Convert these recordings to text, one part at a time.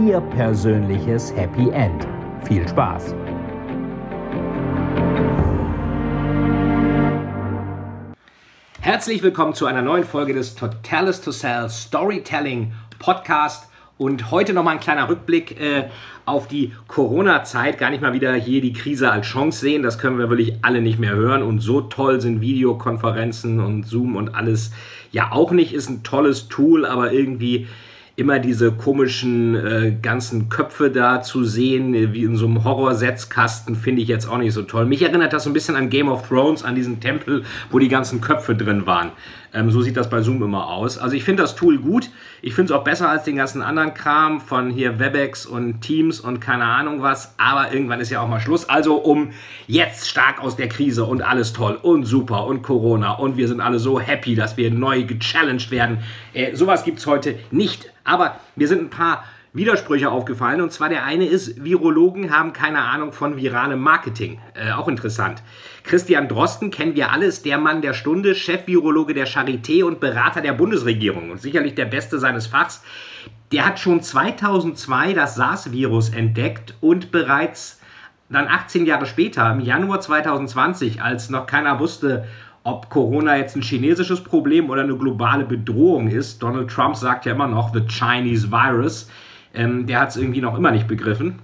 Ihr persönliches Happy End. Viel Spaß! Herzlich willkommen zu einer neuen Folge des Totalis to Sell Storytelling Podcast. Und heute nochmal ein kleiner Rückblick äh, auf die Corona-Zeit. Gar nicht mal wieder hier die Krise als Chance sehen. Das können wir wirklich alle nicht mehr hören. Und so toll sind Videokonferenzen und Zoom und alles ja auch nicht. Ist ein tolles Tool, aber irgendwie immer diese komischen äh, ganzen Köpfe da zu sehen, äh, wie in so einem Horror-Setzkasten, finde ich jetzt auch nicht so toll. Mich erinnert das so ein bisschen an Game of Thrones, an diesen Tempel, wo die ganzen Köpfe drin waren. Ähm, so sieht das bei Zoom immer aus. Also ich finde das Tool gut. Ich finde es auch besser als den ganzen anderen Kram von hier Webex und Teams und keine Ahnung was. Aber irgendwann ist ja auch mal Schluss. Also um jetzt stark aus der Krise und alles toll und super und Corona und wir sind alle so happy, dass wir neu gechallenged werden. Äh, sowas gibt es heute nicht. Aber mir sind ein paar Widersprüche aufgefallen. Und zwar der eine ist, Virologen haben keine Ahnung von viralem Marketing. Äh, auch interessant. Christian Drosten kennen wir alles, der Mann der Stunde, Chefvirologe der Charité und Berater der Bundesregierung und sicherlich der Beste seines Fachs. Der hat schon 2002 das SARS-Virus entdeckt und bereits dann 18 Jahre später, im Januar 2020, als noch keiner wusste, ob Corona jetzt ein chinesisches Problem oder eine globale Bedrohung ist. Donald Trump sagt ja immer noch, the Chinese Virus. Ähm, der hat es irgendwie noch immer nicht begriffen.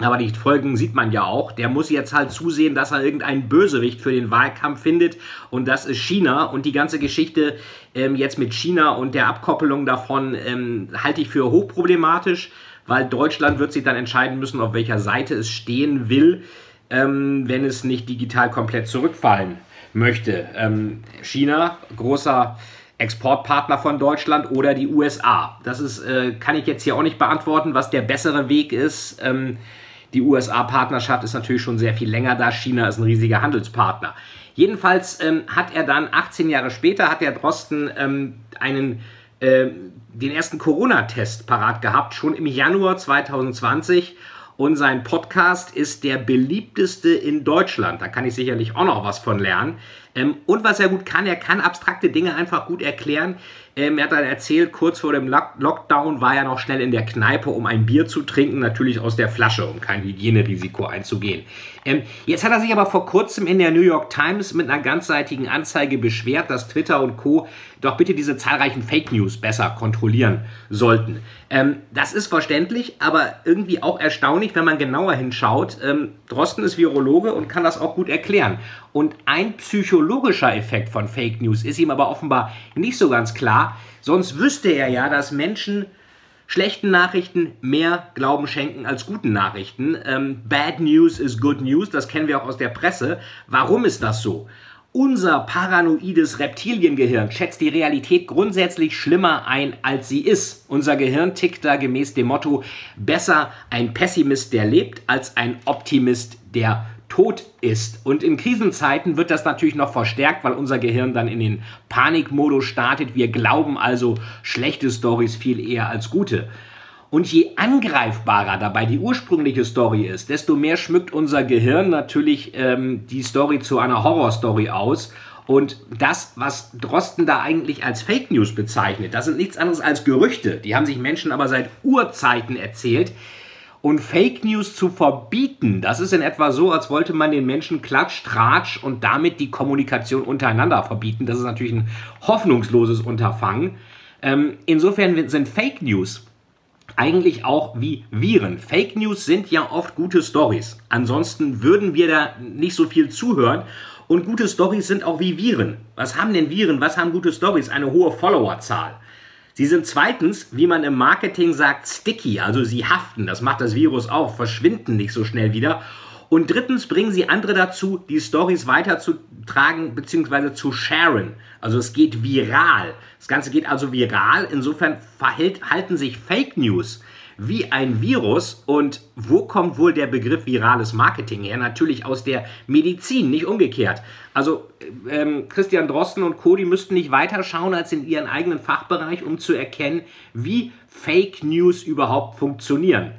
Aber die Folgen sieht man ja auch. Der muss jetzt halt zusehen, dass er irgendeinen Bösewicht für den Wahlkampf findet. Und das ist China. Und die ganze Geschichte ähm, jetzt mit China und der Abkoppelung davon ähm, halte ich für hochproblematisch, weil Deutschland wird sich dann entscheiden müssen, auf welcher Seite es stehen will, ähm, wenn es nicht digital komplett zurückfallen möchte. Ähm, China, großer Exportpartner von Deutschland oder die USA. Das ist, äh, kann ich jetzt hier auch nicht beantworten, was der bessere Weg ist. Ähm, die USA-Partnerschaft ist natürlich schon sehr viel länger da. China ist ein riesiger Handelspartner. Jedenfalls ähm, hat er dann 18 Jahre später, hat der Drosten ähm, einen, äh, den ersten Corona-Test parat gehabt, schon im Januar 2020 und sein Podcast ist der beliebteste in Deutschland. Da kann ich sicherlich auch noch was von lernen. Ähm, und was er gut kann, er kann abstrakte Dinge einfach gut erklären. Ähm, er hat dann erzählt, kurz vor dem Lockdown war er noch schnell in der Kneipe, um ein Bier zu trinken, natürlich aus der Flasche, um kein Hygienerisiko einzugehen. Ähm, jetzt hat er sich aber vor kurzem in der New York Times mit einer ganzseitigen Anzeige beschwert, dass Twitter und Co. doch bitte diese zahlreichen Fake News besser kontrollieren sollten. Ähm, das ist verständlich, aber irgendwie auch erstaunlich, wenn man genauer hinschaut. Ähm, Drosten ist Virologe und kann das auch gut erklären. Und ein psychologischer Effekt von Fake News ist ihm aber offenbar nicht so ganz klar. Sonst wüsste er ja, dass Menschen schlechten Nachrichten mehr Glauben schenken als guten Nachrichten. Ähm, Bad News is good news, das kennen wir auch aus der Presse. Warum ist das so? Unser paranoides Reptiliengehirn schätzt die Realität grundsätzlich schlimmer ein, als sie ist. Unser Gehirn tickt da gemäß dem Motto, besser ein Pessimist, der lebt, als ein Optimist, der tot ist. Und in Krisenzeiten wird das natürlich noch verstärkt, weil unser Gehirn dann in den Panikmodus startet. Wir glauben also schlechte Stories viel eher als gute. Und je angreifbarer dabei die ursprüngliche Story ist, desto mehr schmückt unser Gehirn natürlich ähm, die Story zu einer Horrorstory aus. Und das, was Drosten da eigentlich als Fake News bezeichnet, das sind nichts anderes als Gerüchte. Die haben sich Menschen aber seit Urzeiten erzählt. Und Fake News zu verbieten, das ist in etwa so, als wollte man den Menschen Klatsch, Tratsch und damit die Kommunikation untereinander verbieten. Das ist natürlich ein hoffnungsloses Unterfangen. Ähm, insofern sind Fake News eigentlich auch wie Viren. Fake News sind ja oft gute Stories. Ansonsten würden wir da nicht so viel zuhören. Und gute Stories sind auch wie Viren. Was haben denn Viren? Was haben gute Stories? Eine hohe Followerzahl. Sie sind zweitens, wie man im Marketing sagt, sticky, also sie haften, das macht das Virus auch, verschwinden nicht so schnell wieder. Und drittens bringen sie andere dazu, die Stories weiterzutragen bzw. zu sharen. Also es geht viral. Das Ganze geht also viral. Insofern verhält, halten sich Fake News wie ein Virus. Und wo kommt wohl der Begriff virales Marketing her? Natürlich aus der Medizin, nicht umgekehrt. Also ähm, Christian Drosten und Cody müssten nicht weiter schauen als in ihren eigenen Fachbereich, um zu erkennen, wie Fake News überhaupt funktionieren.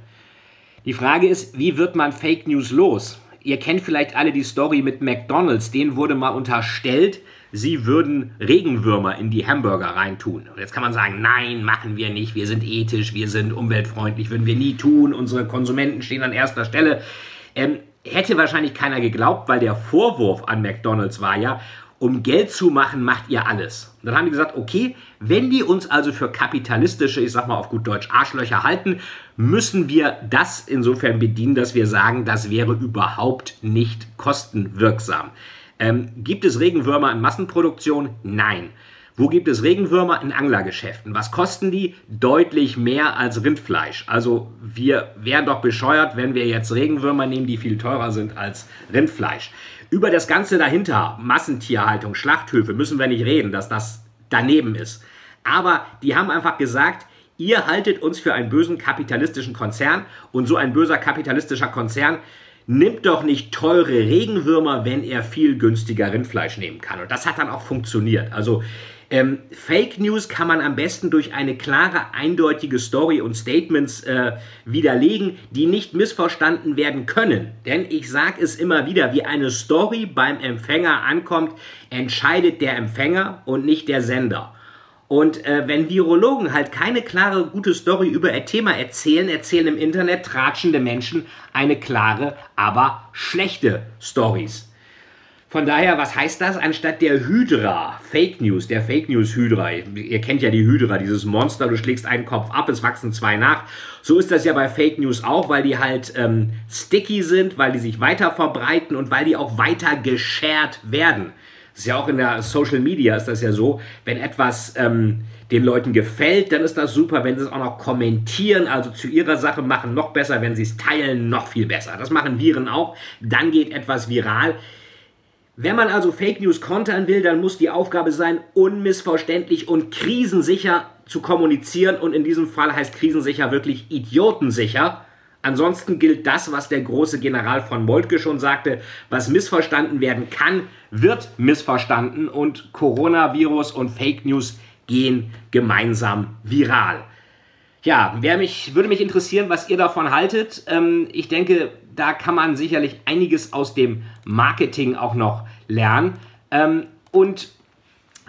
Die Frage ist, wie wird man Fake News los? Ihr kennt vielleicht alle die Story mit McDonald's. Denen wurde mal unterstellt, sie würden Regenwürmer in die Hamburger reintun. Und jetzt kann man sagen, nein, machen wir nicht. Wir sind ethisch, wir sind umweltfreundlich, würden wir nie tun. Unsere Konsumenten stehen an erster Stelle. Ähm, hätte wahrscheinlich keiner geglaubt, weil der Vorwurf an McDonald's war ja, um Geld zu machen, macht ihr alles. Und dann haben die gesagt, okay, wenn die uns also für kapitalistische, ich sag mal auf gut Deutsch, Arschlöcher halten, müssen wir das insofern bedienen, dass wir sagen, das wäre überhaupt nicht kostenwirksam. Ähm, gibt es Regenwürmer in Massenproduktion? Nein. Wo gibt es Regenwürmer? In Anglergeschäften. Was kosten die? Deutlich mehr als Rindfleisch. Also wir wären doch bescheuert, wenn wir jetzt Regenwürmer nehmen, die viel teurer sind als Rindfleisch. Über das Ganze dahinter, Massentierhaltung, Schlachthöfe, müssen wir nicht reden, dass das daneben ist. Aber die haben einfach gesagt, ihr haltet uns für einen bösen kapitalistischen Konzern und so ein böser kapitalistischer Konzern nimmt doch nicht teure Regenwürmer, wenn er viel günstiger Rindfleisch nehmen kann. Und das hat dann auch funktioniert. Also ähm, Fake News kann man am besten durch eine klare, eindeutige Story und Statements äh, widerlegen, die nicht missverstanden werden können. Denn ich sage es immer wieder, wie eine Story beim Empfänger ankommt, entscheidet der Empfänger und nicht der Sender. Und äh, wenn Virologen halt keine klare, gute Story über ein Thema erzählen, erzählen im Internet tratschende Menschen eine klare, aber schlechte Stories. Von daher, was heißt das? Anstatt der Hydra, Fake News, der Fake News Hydra, ihr kennt ja die Hydra, dieses Monster, du schlägst einen Kopf ab, es wachsen zwei nach. So ist das ja bei Fake News auch, weil die halt ähm, sticky sind, weil die sich weiter verbreiten und weil die auch weiter geshared werden. Das ist ja auch in der Social Media ist das ja so, wenn etwas ähm, den Leuten gefällt, dann ist das super. Wenn sie es auch noch kommentieren, also zu ihrer Sache machen, noch besser. Wenn sie es teilen, noch viel besser. Das machen Viren auch. Dann geht etwas viral. Wenn man also Fake News kontern will, dann muss die Aufgabe sein, unmissverständlich und krisensicher zu kommunizieren. Und in diesem Fall heißt krisensicher wirklich idiotensicher. Ansonsten gilt das, was der große General von Moltke schon sagte, was missverstanden werden kann, wird missverstanden und Coronavirus und Fake News gehen gemeinsam viral. Ja, mich, würde mich interessieren, was ihr davon haltet. Ähm, ich denke, da kann man sicherlich einiges aus dem Marketing auch noch lernen. Ähm, und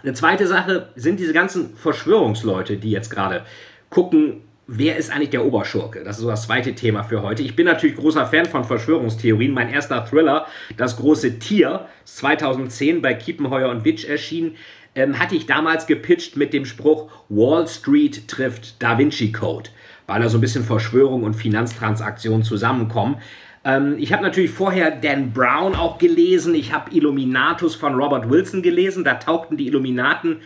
eine zweite Sache sind diese ganzen Verschwörungsleute, die jetzt gerade gucken, wer ist eigentlich der Oberschurke? Das ist so das zweite Thema für heute. Ich bin natürlich großer Fan von Verschwörungstheorien. Mein erster Thriller, Das große Tier, 2010 bei Kiepenheuer und Witsch erschienen, ähm, hatte ich damals gepitcht mit dem Spruch Wall Street trifft Da Vinci Code, weil da so ein bisschen Verschwörung und Finanztransaktionen zusammenkommen. Ähm, ich habe natürlich vorher Dan Brown auch gelesen. Ich habe Illuminatus von Robert Wilson gelesen. Da tauchten die Illuminaten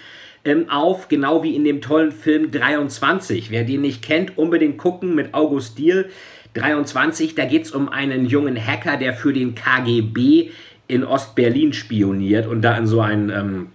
ähm, auf, genau wie in dem tollen Film 23. Wer den nicht kennt, unbedingt gucken mit August Diehl. 23, da geht es um einen jungen Hacker, der für den KGB in Ostberlin spioniert und da in so ein ähm,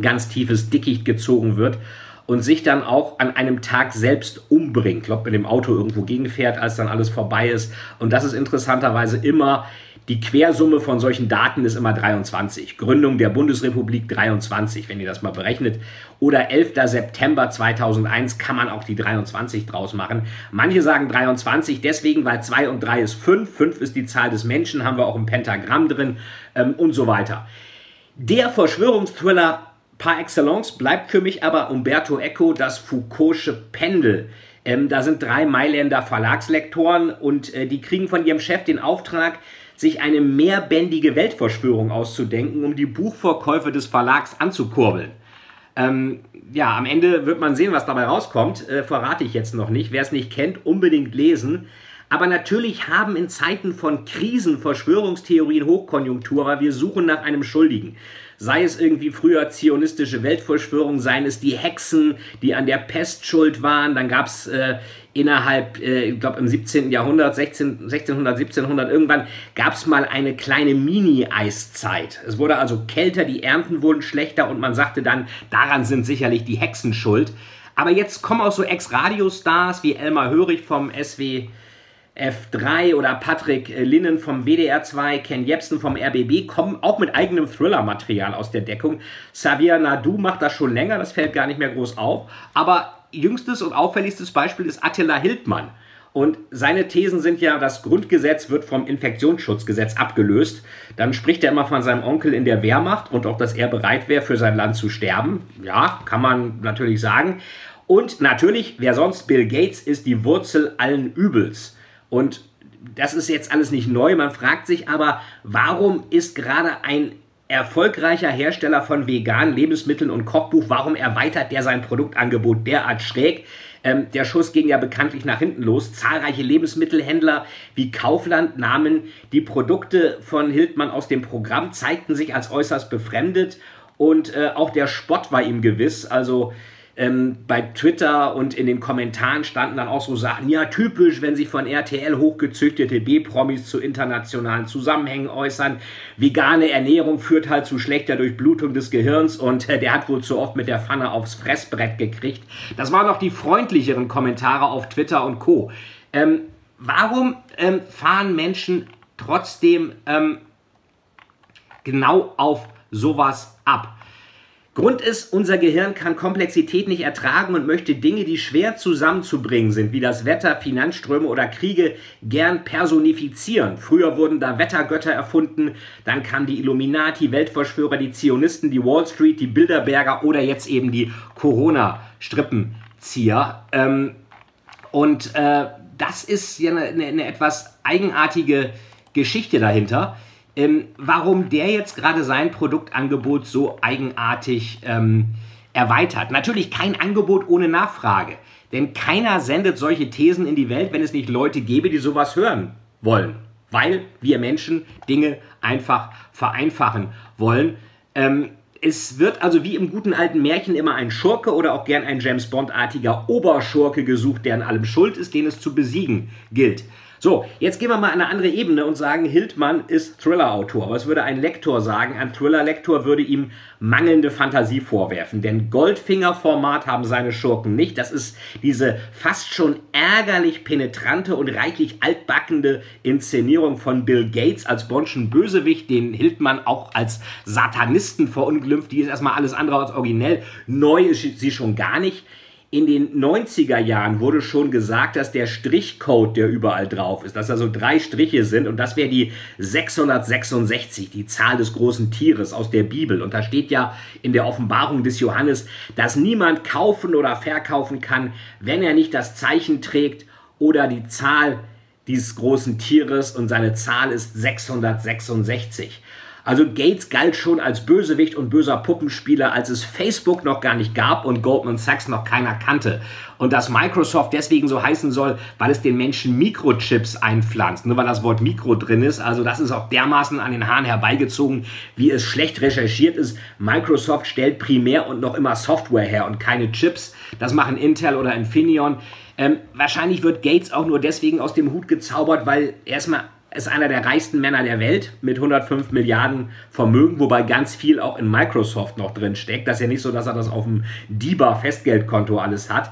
ganz tiefes Dickicht gezogen wird und sich dann auch an einem Tag selbst umbringt. Ich glaube, mit dem Auto irgendwo gegenfährt, als dann alles vorbei ist. Und das ist interessanterweise immer die Quersumme von solchen Daten ist immer 23. Gründung der Bundesrepublik 23, wenn ihr das mal berechnet. Oder 11. September 2001 kann man auch die 23 draus machen. Manche sagen 23 deswegen, weil 2 und 3 ist 5. 5 ist die Zahl des Menschen, haben wir auch im Pentagramm drin ähm, und so weiter. Der Verschwörungsthriller par excellence bleibt für mich aber Umberto Eco das Foucault'sche Pendel. Ähm, da sind drei Mailänder Verlagslektoren und äh, die kriegen von ihrem Chef den Auftrag, sich eine mehrbändige Weltverschwörung auszudenken, um die Buchverkäufe des Verlags anzukurbeln. Ähm, ja, am Ende wird man sehen, was dabei rauskommt. Äh, verrate ich jetzt noch nicht. Wer es nicht kennt, unbedingt lesen. Aber natürlich haben in Zeiten von Krisen Verschwörungstheorien Hochkonjunktur, weil wir suchen nach einem Schuldigen. Sei es irgendwie früher zionistische Weltverschwörung, seien es die Hexen, die an der Pest schuld waren. Dann gab es äh, innerhalb, äh, ich glaube im 17. Jahrhundert, 16, 1600, 1700, irgendwann gab es mal eine kleine Mini-Eiszeit. Es wurde also kälter, die Ernten wurden schlechter und man sagte dann, daran sind sicherlich die Hexen schuld. Aber jetzt kommen auch so Ex-Radio-Stars wie Elmar Hörig vom SW F3 oder Patrick äh, Linnen vom WDR 2, Ken Jebsen vom RBB kommen auch mit eigenem Thriller-Material aus der Deckung. Xavier Nadu macht das schon länger, das fällt gar nicht mehr groß auf. Aber jüngstes und auffälligstes Beispiel ist Attila Hildmann. Und seine Thesen sind ja, das Grundgesetz wird vom Infektionsschutzgesetz abgelöst. Dann spricht er immer von seinem Onkel in der Wehrmacht und auch, dass er bereit wäre, für sein Land zu sterben. Ja, kann man natürlich sagen. Und natürlich, wer sonst Bill Gates ist die Wurzel allen Übels. Und das ist jetzt alles nicht neu. Man fragt sich aber, warum ist gerade ein erfolgreicher Hersteller von veganen Lebensmitteln und Kochbuch, warum erweitert der sein Produktangebot derart schräg? Ähm, der Schuss ging ja bekanntlich nach hinten los. Zahlreiche Lebensmittelhändler wie Kaufland nahmen die Produkte von Hildmann aus dem Programm, zeigten sich als äußerst befremdet und äh, auch der Spott war ihm gewiss. Also ähm, bei Twitter und in den Kommentaren standen dann auch so Sachen, ja, typisch, wenn sich von RTL hochgezüchtete B-Promis zu internationalen Zusammenhängen äußern. Vegane Ernährung führt halt zu schlechter Durchblutung des Gehirns und äh, der hat wohl zu oft mit der Pfanne aufs Fressbrett gekriegt. Das waren noch die freundlicheren Kommentare auf Twitter und Co. Ähm, warum ähm, fahren Menschen trotzdem ähm, genau auf sowas ab? Grund ist, unser Gehirn kann Komplexität nicht ertragen und möchte Dinge, die schwer zusammenzubringen sind, wie das Wetter, Finanzströme oder Kriege, gern personifizieren. Früher wurden da Wettergötter erfunden, dann kamen die Illuminati, Weltverschwörer, die Zionisten, die Wall Street, die Bilderberger oder jetzt eben die Corona-Strippenzieher. Ähm, und äh, das ist ja eine, eine, eine etwas eigenartige Geschichte dahinter ähm, warum der jetzt gerade sein Produktangebot so eigenartig ähm, erweitert. Natürlich kein Angebot ohne Nachfrage, denn keiner sendet solche Thesen in die Welt, wenn es nicht Leute gäbe, die sowas hören wollen, weil wir Menschen Dinge einfach vereinfachen wollen. Ähm, es wird also wie im guten alten Märchen immer ein Schurke oder auch gern ein James Bond-artiger Oberschurke gesucht, der an allem schuld ist, den es zu besiegen gilt. So, jetzt gehen wir mal an eine andere Ebene und sagen, Hildmann ist Thriller-Autor. Was würde ein Lektor sagen? Ein Thriller-Lektor würde ihm mangelnde Fantasie vorwerfen. Denn Goldfinger-Format haben seine Schurken nicht. Das ist diese fast schon ärgerlich penetrante und reichlich altbackende Inszenierung von Bill Gates als Bonschen Bösewicht, den Hildmann auch als Satanisten verunglimpft. Die ist erstmal alles andere als originell. Neu ist sie schon gar nicht in den 90er Jahren wurde schon gesagt, dass der Strichcode, der überall drauf ist, dass da so drei Striche sind und das wäre die 666, die Zahl des großen Tieres aus der Bibel. Und da steht ja in der Offenbarung des Johannes, dass niemand kaufen oder verkaufen kann, wenn er nicht das Zeichen trägt oder die Zahl dieses großen Tieres und seine Zahl ist 666. Also Gates galt schon als Bösewicht und böser Puppenspieler, als es Facebook noch gar nicht gab und Goldman Sachs noch keiner kannte. Und dass Microsoft deswegen so heißen soll, weil es den Menschen Mikrochips einpflanzt, nur weil das Wort Mikro drin ist. Also das ist auch dermaßen an den Haaren herbeigezogen, wie es schlecht recherchiert ist. Microsoft stellt primär und noch immer Software her und keine Chips. Das machen Intel oder Infineon. Ähm, wahrscheinlich wird Gates auch nur deswegen aus dem Hut gezaubert, weil erstmal ist einer der reichsten Männer der Welt mit 105 Milliarden Vermögen, wobei ganz viel auch in Microsoft noch drin steckt. Das ist ja nicht so, dass er das auf dem DIBA Festgeldkonto alles hat.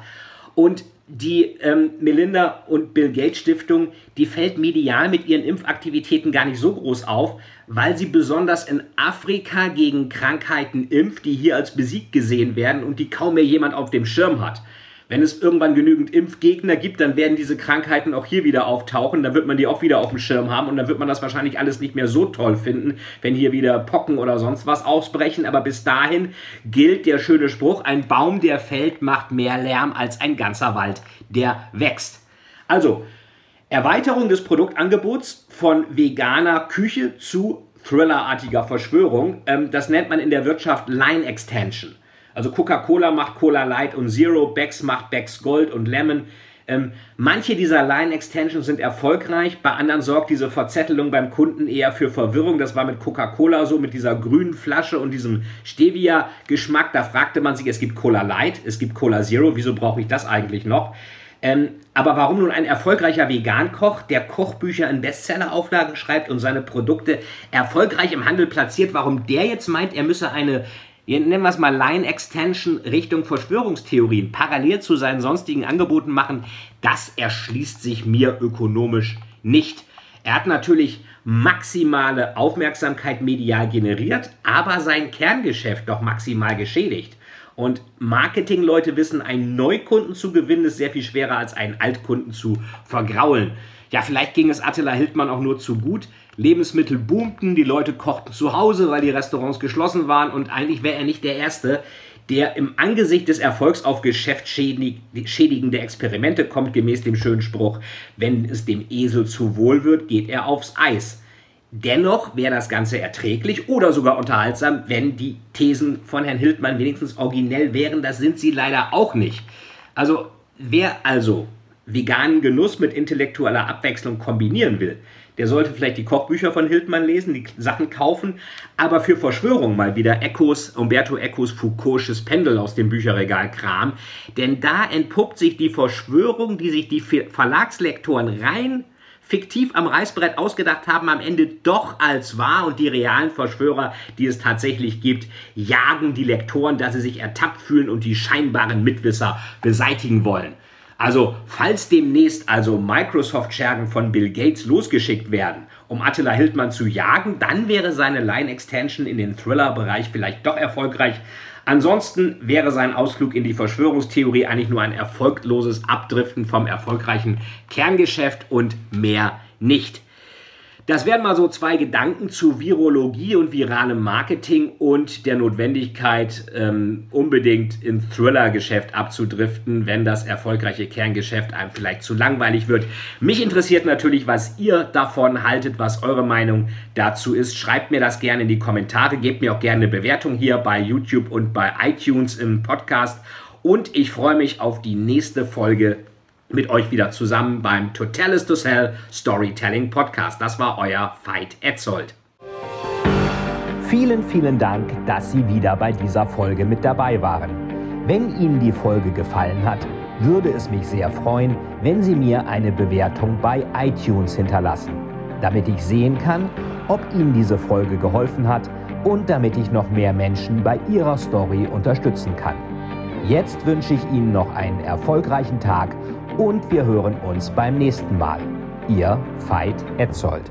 Und die ähm, Melinda und Bill Gates Stiftung, die fällt medial mit ihren Impfaktivitäten gar nicht so groß auf, weil sie besonders in Afrika gegen Krankheiten impft, die hier als besiegt gesehen werden und die kaum mehr jemand auf dem Schirm hat. Wenn es irgendwann genügend Impfgegner gibt, dann werden diese Krankheiten auch hier wieder auftauchen. Dann wird man die auch wieder auf dem Schirm haben und dann wird man das wahrscheinlich alles nicht mehr so toll finden, wenn hier wieder Pocken oder sonst was ausbrechen. Aber bis dahin gilt der schöne Spruch, ein Baum, der fällt, macht mehr Lärm als ein ganzer Wald, der wächst. Also, Erweiterung des Produktangebots von veganer Küche zu Thriller-artiger Verschwörung. Ähm, das nennt man in der Wirtschaft Line Extension. Also Coca-Cola macht Cola Light und Zero, Becks macht Becks Gold und Lemon. Ähm, manche dieser Line-Extensions sind erfolgreich, bei anderen sorgt diese Verzettelung beim Kunden eher für Verwirrung. Das war mit Coca-Cola so, mit dieser grünen Flasche und diesem Stevia-Geschmack. Da fragte man sich, es gibt Cola Light, es gibt Cola Zero, wieso brauche ich das eigentlich noch? Ähm, aber warum nun ein erfolgreicher Vegankoch, der Kochbücher in Bestseller-Auflagen schreibt und seine Produkte erfolgreich im Handel platziert, warum der jetzt meint, er müsse eine nennen wir es mal Line Extension Richtung Verschwörungstheorien, parallel zu seinen sonstigen Angeboten machen, das erschließt sich mir ökonomisch nicht. Er hat natürlich maximale Aufmerksamkeit medial generiert, aber sein Kerngeschäft doch maximal geschädigt. Und Marketingleute wissen, einen Neukunden zu gewinnen ist sehr viel schwerer als einen Altkunden zu vergraulen. Ja, vielleicht ging es Attila Hildmann auch nur zu gut. Lebensmittel boomten, die Leute kochten zu Hause, weil die Restaurants geschlossen waren und eigentlich wäre er nicht der Erste, der im Angesicht des Erfolgs auf geschäftschädigende Experimente kommt, gemäß dem schönen Spruch, wenn es dem Esel zu wohl wird, geht er aufs Eis. Dennoch wäre das Ganze erträglich oder sogar unterhaltsam, wenn die Thesen von Herrn Hildmann wenigstens originell wären. Das sind sie leider auch nicht. Also wer also veganen Genuss mit intellektueller Abwechslung kombinieren will, der sollte vielleicht die Kochbücher von Hildmann lesen, die Sachen kaufen, aber für Verschwörung mal wieder Ecos, Umberto Ecos Foucault'sches Pendel aus dem Bücherregal Kram. Denn da entpuppt sich die Verschwörung, die sich die Verlagslektoren rein fiktiv am Reißbrett ausgedacht haben, am Ende doch als wahr und die realen Verschwörer, die es tatsächlich gibt, jagen die Lektoren, dass sie sich ertappt fühlen und die scheinbaren Mitwisser beseitigen wollen. Also, falls demnächst also Microsoft-Schergen von Bill Gates losgeschickt werden, um Attila Hildmann zu jagen, dann wäre seine Line-Extension in den Thriller-Bereich vielleicht doch erfolgreich. Ansonsten wäre sein Ausflug in die Verschwörungstheorie eigentlich nur ein erfolgloses Abdriften vom erfolgreichen Kerngeschäft und mehr nicht. Das wären mal so zwei Gedanken zu Virologie und viralem Marketing und der Notwendigkeit, ähm, unbedingt ins Thriller-Geschäft abzudriften, wenn das erfolgreiche Kerngeschäft einem vielleicht zu langweilig wird. Mich interessiert natürlich, was ihr davon haltet, was eure Meinung dazu ist. Schreibt mir das gerne in die Kommentare, gebt mir auch gerne eine Bewertung hier bei YouTube und bei iTunes im Podcast. Und ich freue mich auf die nächste Folge mit euch wieder zusammen beim Totalis to Sell Storytelling Podcast. Das war euer Veit Etzold. Vielen, vielen Dank, dass Sie wieder bei dieser Folge mit dabei waren. Wenn Ihnen die Folge gefallen hat, würde es mich sehr freuen, wenn Sie mir eine Bewertung bei iTunes hinterlassen, damit ich sehen kann, ob Ihnen diese Folge geholfen hat und damit ich noch mehr Menschen bei ihrer Story unterstützen kann. Jetzt wünsche ich Ihnen noch einen erfolgreichen Tag und wir hören uns beim nächsten Mal. Ihr Veit Etzold.